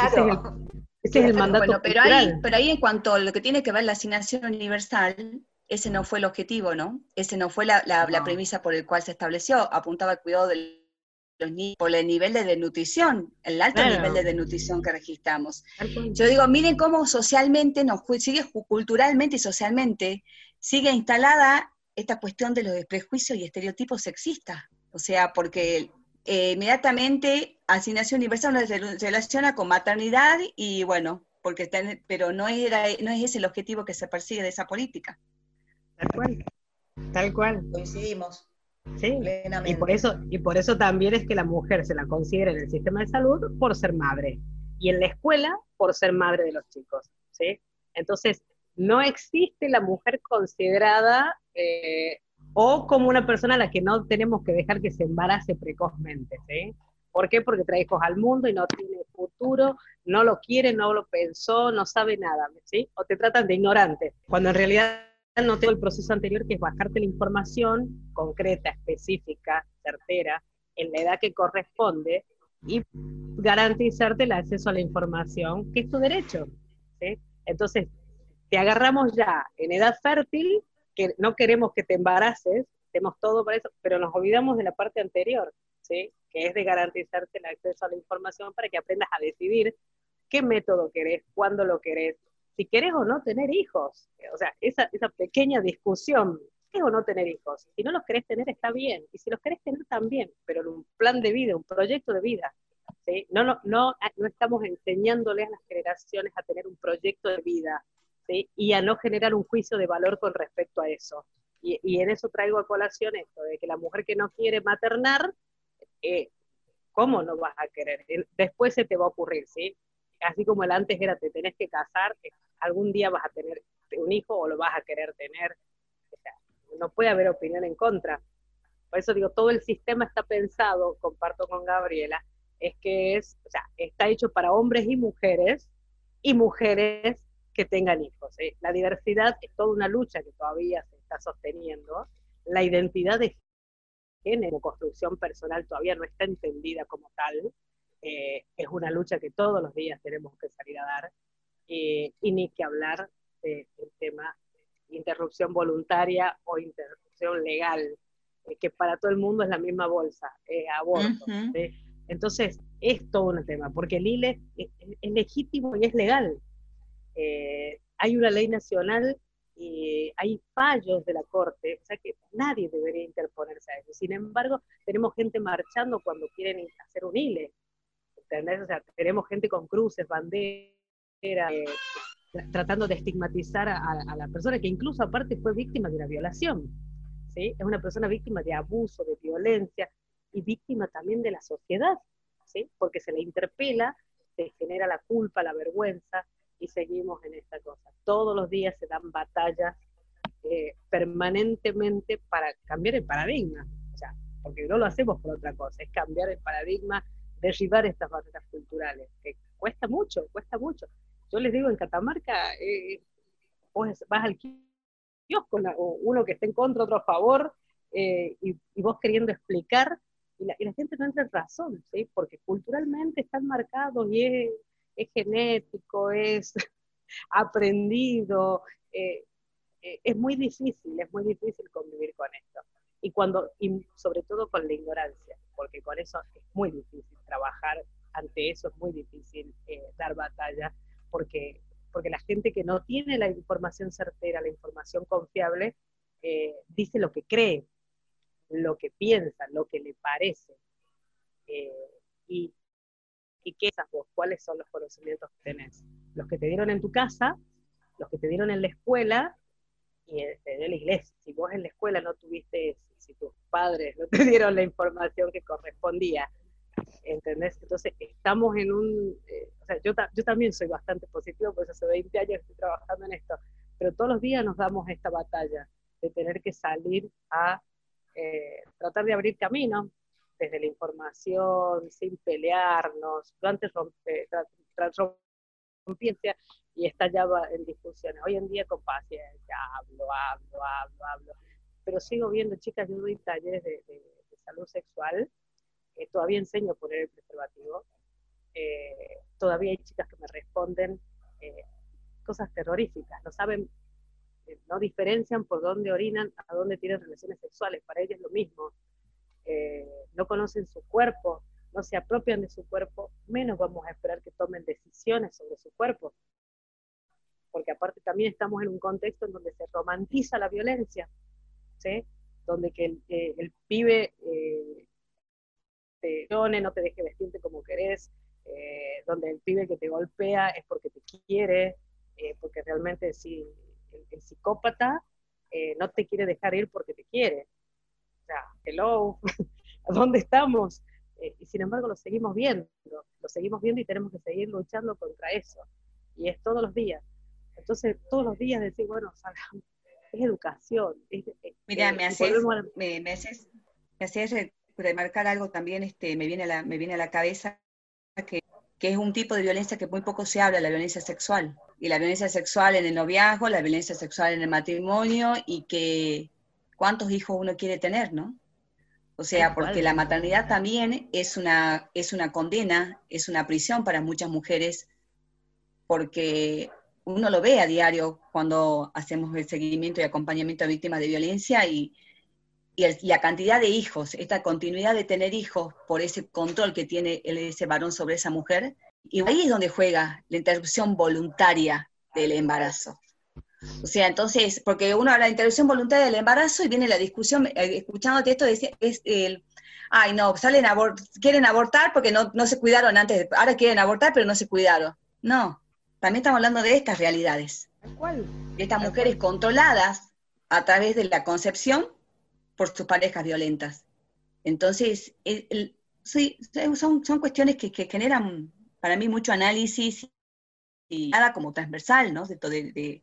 Speaker 4: Ese es el mandato
Speaker 6: bueno, pero ahí, pero ahí en cuanto a lo que tiene que ver la asignación universal, ese no fue el objetivo, ¿no? Ese no fue la, la, premisa por el cual se estableció. Apuntaba al cuidado de los niños por el nivel de desnutrición, el alto nivel de desnutrición que registramos. Yo digo, miren cómo socialmente, nos sigue culturalmente y socialmente, sigue instalada esta cuestión de los prejuicios y estereotipos sexistas. O sea, porque eh, inmediatamente asignación universal nos relaciona con maternidad y bueno, porque pero no, era, no es ese el objetivo que se persigue de esa política.
Speaker 4: Tal cual, tal cual.
Speaker 3: Coincidimos.
Speaker 4: Sí, y por, eso, y por eso también es que la mujer se la considera en el sistema de salud por ser madre y en la escuela por ser madre de los chicos. ¿sí? Entonces, no existe la mujer considerada eh, o como una persona a la que no tenemos que dejar que se embarace precozmente. ¿sí? ¿Por qué? Porque trae hijos al mundo y no tiene futuro, no lo quiere, no lo pensó, no sabe nada, ¿sí? O te tratan de ignorante, cuando en realidad no tengo el proceso anterior que es bajarte la información concreta, específica, certera, en la edad que corresponde y garantizarte el acceso a la información, que es tu derecho. ¿sí? Entonces, te agarramos ya en edad fértil, que no queremos que te embaraces, tenemos todo para eso, pero nos olvidamos de la parte anterior, ¿sí? que es de garantizarte el acceso a la información para que aprendas a decidir qué método querés, cuándo lo querés, si querés o no tener hijos. O sea, esa, esa pequeña discusión, ¿querés o no tener hijos? Si no los querés tener, está bien. Y si los querés tener, también. Pero un plan de vida, un proyecto de vida. ¿sí? No, no, no, no estamos enseñándoles a las generaciones a tener un proyecto de vida ¿sí? y a no generar un juicio de valor con respecto a eso. Y, y en eso traigo a colación esto, de que la mujer que no quiere maternar, eh, ¿cómo no vas a querer? Después se te va a ocurrir, ¿sí? Así como el antes era te tenés que casar, algún día vas a tener un hijo o lo vas a querer tener. no puede haber opinión en contra. Por eso digo, todo el sistema está pensado, comparto con Gabriela, es que es, o sea, está hecho para hombres y mujeres y mujeres que tengan hijos. ¿eh? La diversidad es toda una lucha que todavía se está sosteniendo. La identidad de género, construcción personal todavía no está entendida como tal. Eh, es una lucha que todos los días tenemos que salir a dar. Eh, y ni que hablar del tema interrupción voluntaria o interrupción legal, eh, que para todo el mundo es la misma bolsa, aborto. Entonces, es todo un tema, porque el ILE es, legítimo y es legal. Eh, hay una ley nacional y hay fallos de la Corte, o sea que nadie debería interponerse a eso. Sin embargo, tenemos gente marchando cuando quieren hacer un ILE. ¿entendés? O sea, tenemos gente con cruces, banderas, eh, tratando de estigmatizar a, la persona que incluso aparte fue víctima de una violación. ¿sí? Es una persona víctima de abuso, de violencia y víctima también de la sociedad, ¿sí? porque se le interpela, se genera la culpa, la vergüenza y seguimos en esta cosa. Todos los días se dan batallas eh, permanentemente para cambiar el paradigma, sea, porque no lo hacemos por otra cosa, es cambiar el paradigma, derribar estas barreras culturales, que cuesta mucho, cuesta mucho. Yo les digo, en Catamarca, eh, vos vas al kiosco, uno que esté en contra, otro a favor, eh, y, vos queriendo explicar, y la, gente no entra en razón, ¿sí? porque culturalmente están marcados y es, genético, es aprendido, eh, es muy difícil, es muy difícil convivir con esto. Y, cuando, y sobre todo con la ignorancia, porque con eso es muy difícil trabajar, ante eso es muy difícil dar batalla porque, porque la gente que no tiene la información certera, la información confiable, eh, dice lo que cree, lo que piensa, lo que le parece. Eh, y, ¿Y qué esas vos? ¿Cuáles son los conocimientos que tenés? Los que te dieron en tu casa, los que te dieron en la escuela y en, en la iglesia. Si vos en la escuela no tuviste, si tus padres no te dieron la información que correspondía, ¿entendés? Entonces estamos en un, eh, o sea, yo, yo también soy bastante positivo, pues hace 20 años estoy trabajando en esto, pero todos los días nos damos esta batalla de tener que salir a eh, tratar de abrir camino desde la información, sin pelearnos. Antes rompe, rompía y estallaba en discusiones. Hoy en día con paciencia, hablo, hablo, hablo, hablo. Pero sigo viendo, chicas, yo doy talleres de salud sexual todavía enseño a poner el preservativo, eh, todavía hay chicas que me responden eh, cosas terroríficas, no saben, eh, no diferencian por dónde orinan, a dónde tienen relaciones sexuales, para ellas es lo mismo, no conocen su cuerpo, no se apropian de su cuerpo, menos vamos a esperar que tomen decisiones sobre su cuerpo. Porque aparte también estamos en un contexto en donde se romantiza la violencia, ¿sí? donde que el, el pibe eh, te no te deje vestirte como querés, eh, donde el pibe que te golpea es porque te quiere, eh, porque realmente si el, psicópata no te quiere dejar ir porque te quiere. O sea, hello, ¿a dónde estamos? y sin embargo lo seguimos viendo, lo seguimos viendo y tenemos que seguir luchando contra eso. Y es todos los días. Entonces, todos los días decir, bueno, salgamos, es educación.
Speaker 6: Mira, me haces, me, me, haces, me remarcar algo también, este, me, viene a la, me viene a la cabeza que, que, es un tipo de violencia que muy poco se habla, la violencia sexual. Y la violencia sexual en el noviazgo, la violencia sexual en el matrimonio y que cuántos hijos uno quiere tener, ¿no? O sea, porque la maternidad también es una, es una condena, es una prisión para muchas mujeres, porque uno lo ve a diario cuando hacemos el seguimiento y acompañamiento a víctimas de violencia y, la cantidad de hijos, esta continuidad de tener hijos por ese control que tiene ese varón sobre esa mujer. Y ahí es donde juega la interrupción voluntaria del embarazo. O sea, entonces, porque uno habla de interrupción voluntaria del embarazo y viene la discusión, eh, escuchándote esto, es, es el, ay no, salen quieren abortar porque no, no se cuidaron antes, ahora quieren abortar pero no se cuidaron. No, también estamos hablando de estas realidades. ¿Cuál? De estas mujeres controladas a través de la concepción por sus parejas violentas. Entonces, sí, son, son cuestiones que, generan para mí mucho análisis y nada como transversal, ¿no? De, de,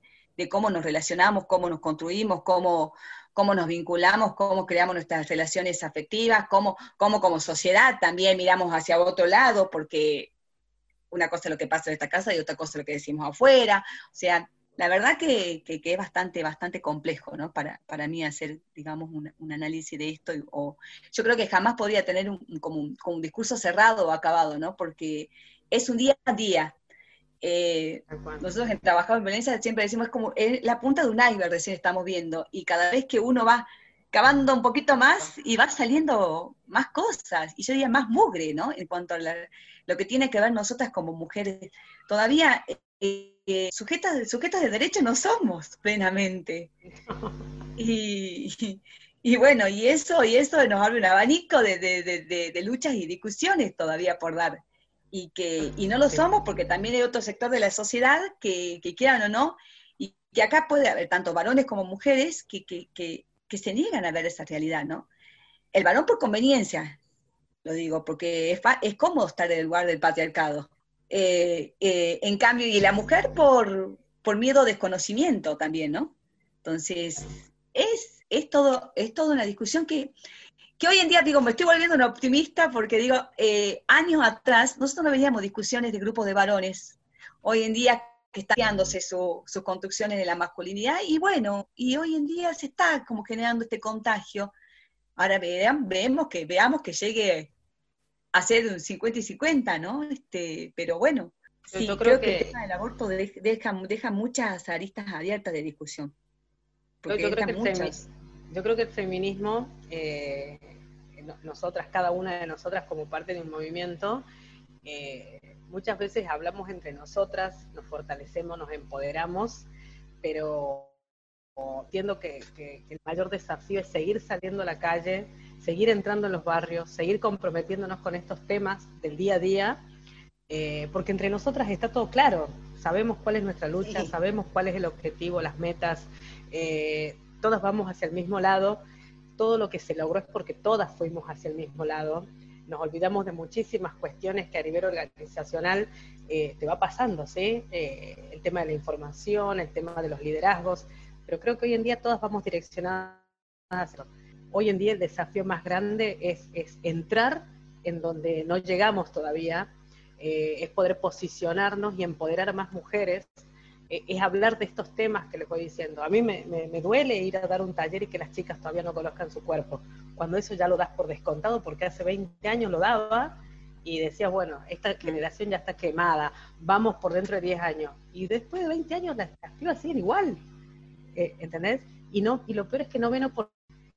Speaker 6: cómo nos relacionamos, cómo nos construimos, cómo, cómo nos vinculamos, cómo creamos nuestras relaciones afectivas, cómo, cómo como sociedad también miramos hacia otro lado, porque una cosa es lo que pasa en esta casa y otra cosa es lo que decimos afuera. O sea, la verdad que, es bastante, bastante complejo, ¿no? Para, para mí hacer, digamos, un, análisis de esto. O, yo creo que jamás podría tener un, como, un, discurso cerrado o acabado, ¿no? Porque es un día a día. Eh, nosotros en Trabajamos en Violencia siempre decimos es como la punta de un iceberg recién estamos viendo y cada vez que uno va cavando un poquito más y va saliendo más cosas y yo diría más mugre, ¿no? En cuanto a la, lo que tiene que ver nosotras como mujeres. Todavía eh, sujetas, de derecho no somos plenamente. Y, bueno, y eso, y eso nos abre un abanico de, luchas y discusiones todavía por dar. Y que y no lo somos porque también hay otro sector de la sociedad que, quieran o no, y que acá puede haber tanto varones como mujeres que, que, se niegan a ver esa realidad, ¿no? El varón por conveniencia, lo digo, porque es, es cómodo estar en el lugar del patriarcado. Eh, eh, en cambio, y la mujer por, por miedo a desconocimiento también, ¿no? Entonces, es, es, todo, es toda una discusión que, que hoy en día, digo, me estoy volviendo una optimista porque digo, eh, años atrás, nosotros no veíamos discusiones de grupos de varones. Hoy en día que está creándose su, sus construcciones de la masculinidad y bueno, y hoy en día se está como generando este contagio. Ahora vean, vemos que, veamos que llegue hacer un 50 y 50, ¿no? Este, pero bueno, sí, yo creo, que, el tema del aborto deja, deja muchas aristas abiertas de discusión.
Speaker 4: Yo, creo que yo, creo que el feminismo, eh, nosotras, cada una de nosotras como parte de un movimiento, eh, muchas veces hablamos entre nosotras, nos fortalecemos, nos empoderamos, pero entiendo que, que, el mayor desafío es seguir saliendo a la calle, seguir entrando en los barrios, seguir comprometiéndonos con estos temas del día a día, eh, porque entre nosotras está todo claro, sabemos cuál es nuestra lucha, sabemos cuál es el objetivo, las metas, eh, todas vamos hacia el mismo lado, todo lo que se logró es porque todas fuimos hacia el mismo lado, nos olvidamos de muchísimas cuestiones que a nivel organizacional eh, te va pasando, ¿sí? el tema de la información, el tema de los liderazgos, pero creo que hoy en día todas vamos direccionadas hoy en día el desafío más grande es, entrar en donde no llegamos todavía, eh, es poder posicionarnos y empoderar a más mujeres, eh, es hablar de estos temas que les voy diciendo. A mí me, duele ir a dar un taller y que las chicas todavía no conozcan su cuerpo, cuando eso ya lo das por descontado, porque hace 20 años lo daba y decías, bueno, esta generación ya está quemada, vamos por dentro de 10 años. Y después de 20 años las, las siguen igual, eh, ¿entendés? Y, no, y lo peor es que no ven por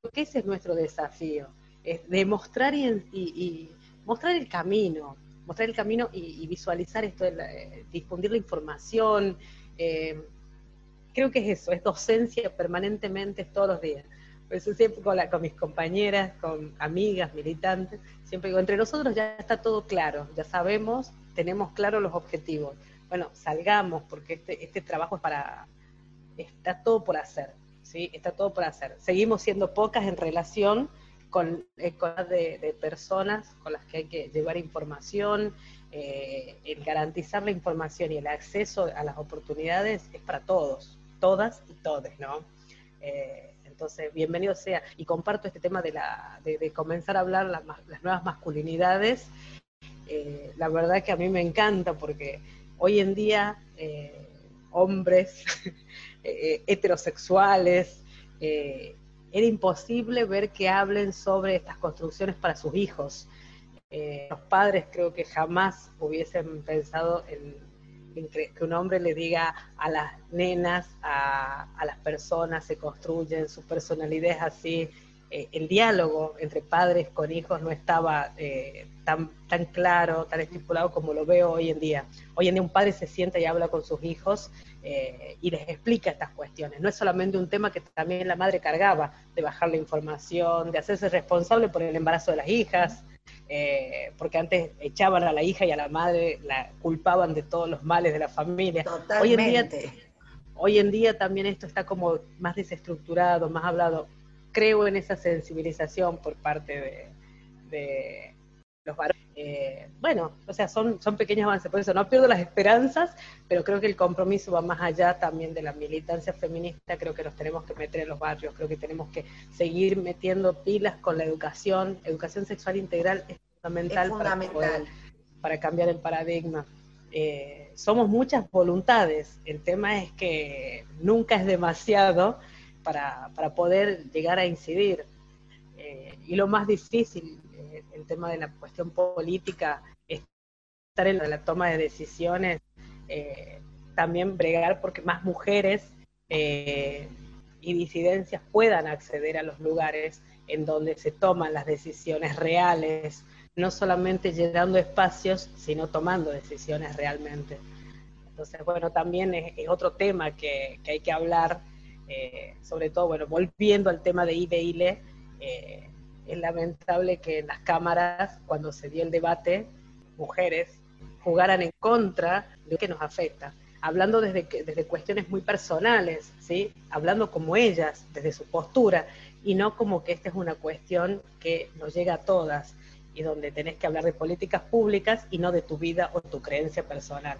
Speaker 4: porque ese es nuestro desafío, es demostrar y, mostrar el camino, mostrar el camino y, visualizar esto, de difundir la información. Eh, creo que es eso, es docencia permanentemente todos los días. Por eso siempre con, con, mis compañeras, con amigas, militantes, siempre digo, entre nosotros ya está todo claro, ya sabemos, tenemos claros los objetivos. Bueno, salgamos porque este, este trabajo es para, está todo por hacer, ¿sí? Está todo por hacer. Seguimos siendo pocas en relación con, eh, de, personas con las que hay que llevar información, eh, el garantizar la información y el acceso a las oportunidades es para todos, todas y todes, ¿no? Eh, entonces, bienvenido sea. Y comparto este tema de, la, de, comenzar a hablar las, las nuevas masculinidades. la verdad que a mí me encanta porque hoy en día hombres eh, heterosexuales, eh, era imposible ver que hablen sobre estas construcciones para sus hijos. Eh, los padres creo que jamás hubiesen pensado en, que un hombre le diga a las nenas, a, las personas, se construyen, su personalidad así, eh, el diálogo entre padres con hijos no estaba eh, tan, tan claro, tan estipulado como lo veo hoy en día. Hoy en día un padre se sienta y habla con sus hijos eh, y les explica estas cuestiones. No es solamente un tema que también la madre cargaba, de bajar la información, de hacerse responsable por el embarazo de las hijas, porque antes echaban a la hija y a la madre, la culpaban de todos los males de la familia. Hoy en día hoy en día también esto está como más desestructurado, más hablado creo en esa sensibilización por parte de, los varones. Eh, bueno, o sea, son, son pequeños avances, por eso no pierdo las esperanzas, pero creo que el compromiso va más allá también de la militancia feminista, creo que nos tenemos que meter en los barrios, creo que tenemos que seguir metiendo pilas con la educación, educación sexual integral es fundamental, Para, cambiar el paradigma. Eh, somos muchas voluntades, el tema es que nunca es demasiado, para, para poder llegar a incidir. Eh, y lo más difícil, eh, el tema de la cuestión política, es estar en la toma de decisiones, eh, también bregar porque más mujeres y disidencias puedan acceder a los lugares en donde se toman las decisiones reales, no solamente llenando espacios, sino tomando decisiones realmente. Entonces, bueno, también es, otro tema que, que hay que hablar eh, sobre todo, bueno, volviendo al tema de IBILE, eh, es lamentable que en las cámaras, cuando se dio el debate, mujeres jugaran en contra de lo que nos afecta, hablando desde, desde cuestiones muy personales, ¿sí? hablando como ellas, desde su postura, y no como que esta es una cuestión que nos llega a todas y donde tenés que hablar de políticas públicas y no de tu vida o tu creencia personal.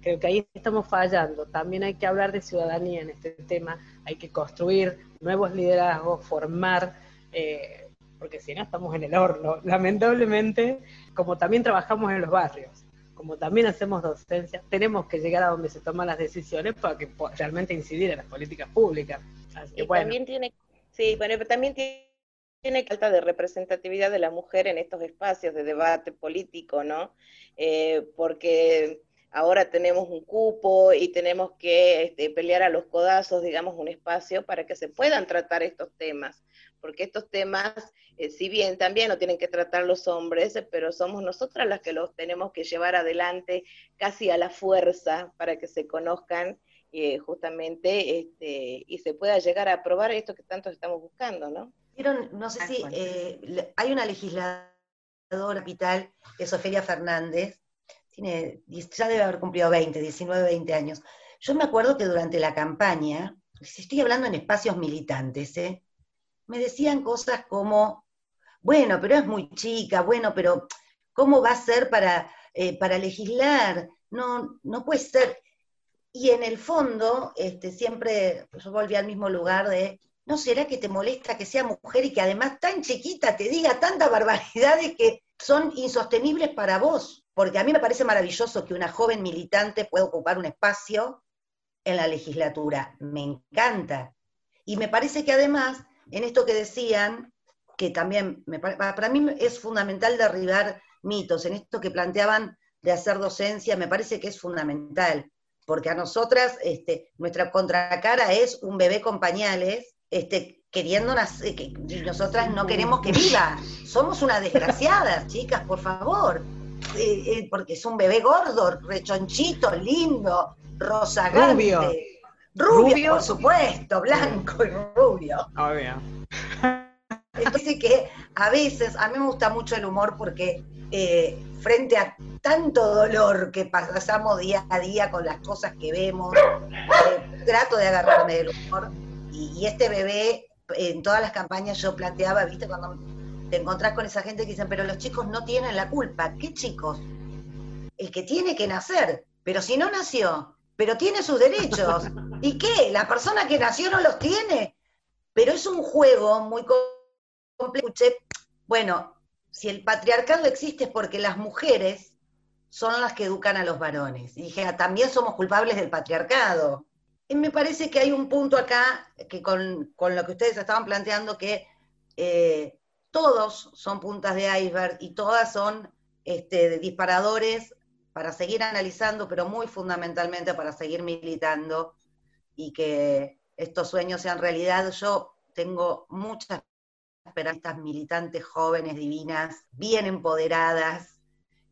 Speaker 4: Creo que ahí estamos fallando. También hay que hablar de ciudadanía en este tema, hay que construir nuevos liderazgos, formar, eh, porque si no estamos en el horno. Lamentablemente, como también trabajamos en los barrios, como también hacemos docencia, tenemos que llegar a donde se toman las decisiones para que realmente incidir en las políticas públicas.
Speaker 5: y también tiene, sí, bueno, pero también tiene falta de representatividad de la mujer en estos espacios de debate político, ¿no? Eh, porque ahora tenemos un cupo y tenemos que este, pelear a los codazos, digamos, un espacio para que se puedan tratar estos temas, porque estos temas, eh, si bien también lo tienen que tratar los hombres, pero somos nosotras las que los tenemos que llevar adelante casi a la fuerza para que se conozcan eh, justamente este, y se pueda llegar a aprobar esto que tanto estamos buscando, ¿no?
Speaker 3: no sé si eh, hay una legisladora capital, que es Ofelia Fernández, ya debe haber cumplido 20, 19, 20 años. Yo me acuerdo que durante la campaña, si estoy hablando en espacios militantes, ¿eh? me decían cosas como, bueno, pero es muy chica, bueno, pero ¿cómo va a ser para, eh, para legislar? No, no puede ser. Y en el fondo, este, siempre yo volví al mismo lugar de, ¿no será que te molesta que sea mujer y que además tan chiquita te diga tantas barbaridades que son insostenibles para vos? porque a mí me parece maravilloso que una joven militante pueda ocupar un espacio en la legislatura. Me encanta. Y me parece que además, en esto que decían, que también me, para mí es fundamental derribar mitos en esto que planteaban de hacer docencia, me parece que es fundamental, porque a nosotras este, nuestra contracara es un bebé con pañales, este, queriendo nacer, que, y nosotras no queremos que viva. Somos una desgraciada, chicas, por favor. Eh, eh, porque es un bebé gordo, rechonchito, lindo, rosagante. Rubio. Rubio, por supuesto, blanco y rubio. Obvio. Entonces que a veces, a mí me gusta mucho el humor porque eh, frente a tanto dolor que pasamos día a día con las cosas que vemos, trato de agarrarme del humor. Y, este bebé, en todas las campañas yo planteaba, viste, cuando te encontrás con esa gente que dicen, pero los chicos no tienen la culpa. ¿Qué chicos? El que tiene que nacer, pero si no nació, pero tiene sus derechos. ¿Y qué? ¿La persona que nació no los tiene? Pero es un juego muy complejo. Bueno, si el patriarcado existe es porque las mujeres son las que educan a los varones. Y dije, ah, también somos culpables del patriarcado. Me parece que hay un punto acá que con, lo que ustedes estaban planteando que eh, todos son puntas de iceberg y todas son este, disparadores para seguir analizando, pero muy fundamentalmente para seguir militando y que estos sueños sean realidad. Yo tengo muchas esperanzas militantes jóvenes, divinas, bien empoderadas,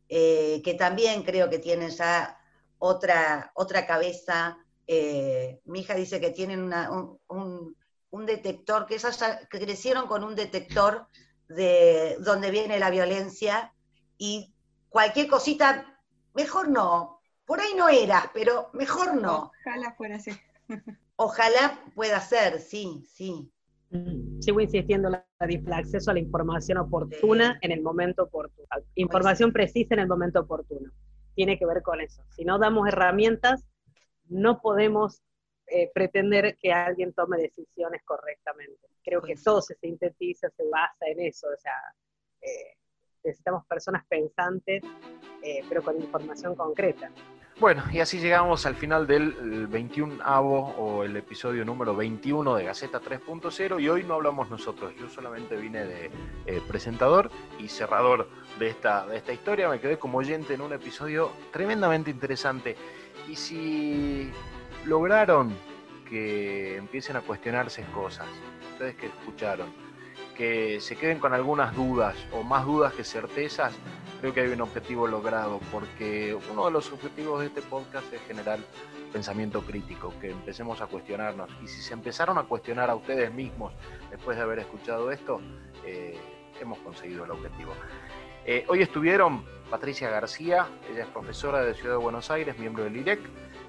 Speaker 3: eh, que también creo que tienen ya otra, otra cabeza. Eh, mi hija dice que tienen un, detector, que, que crecieron con un detector de donde viene la violencia y cualquier cosita, mejor no, por ahí no era, pero mejor no.
Speaker 6: Ojalá fuera así.
Speaker 3: Ojalá pueda ser, sí, sí.
Speaker 4: Mm, sigo insistiendo en el acceso a la información oportuna en el momento oportuno. Información precisa en el momento oportuno. Tiene que ver con eso. Si no damos herramientas, no podemos eh, pretender que alguien tome decisiones correctamente. Creo que todo se sintetiza, se basa en eso. O sea, eh, necesitamos personas pensantes, eh, pero con información concreta.
Speaker 1: Bueno, y así llegamos al final del 21 avo o el episodio número 21 de Gaceta 3.0 y hoy no hablamos nosotros, yo solamente vine de eh, presentador y cerrador de esta, de esta historia, me quedé como oyente en un episodio tremendamente interesante y si lograron que empiecen a cuestionarse cosas, ustedes que escucharon, que se queden con algunas dudas o más dudas que certezas, creo que hay un objetivo logrado, porque uno de los objetivos de este podcast es generar pensamiento crítico, que empecemos a cuestionarnos. Y si se empezaron a cuestionar a ustedes mismos después de haber escuchado esto, eh, hemos conseguido el objetivo. Eh, hoy estuvieron Patricia García, ella es profesora de Ciudad de Buenos Aires, miembro del IREC.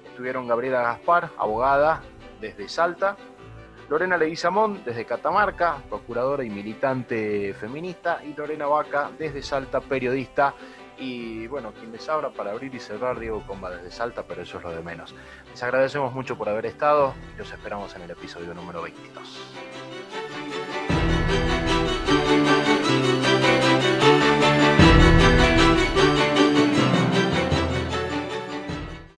Speaker 1: Estuvieron Gabriela Gaspar, abogada desde Salta, Lorena Leguizamón desde Catamarca, procuradora y militante feminista, y Lorena Vaca desde Salta, periodista. Y bueno, quien les habla para abrir y cerrar, Diego Comba desde Salta, pero eso es lo de menos. Les agradecemos mucho por haber estado y los esperamos en el episodio número 22.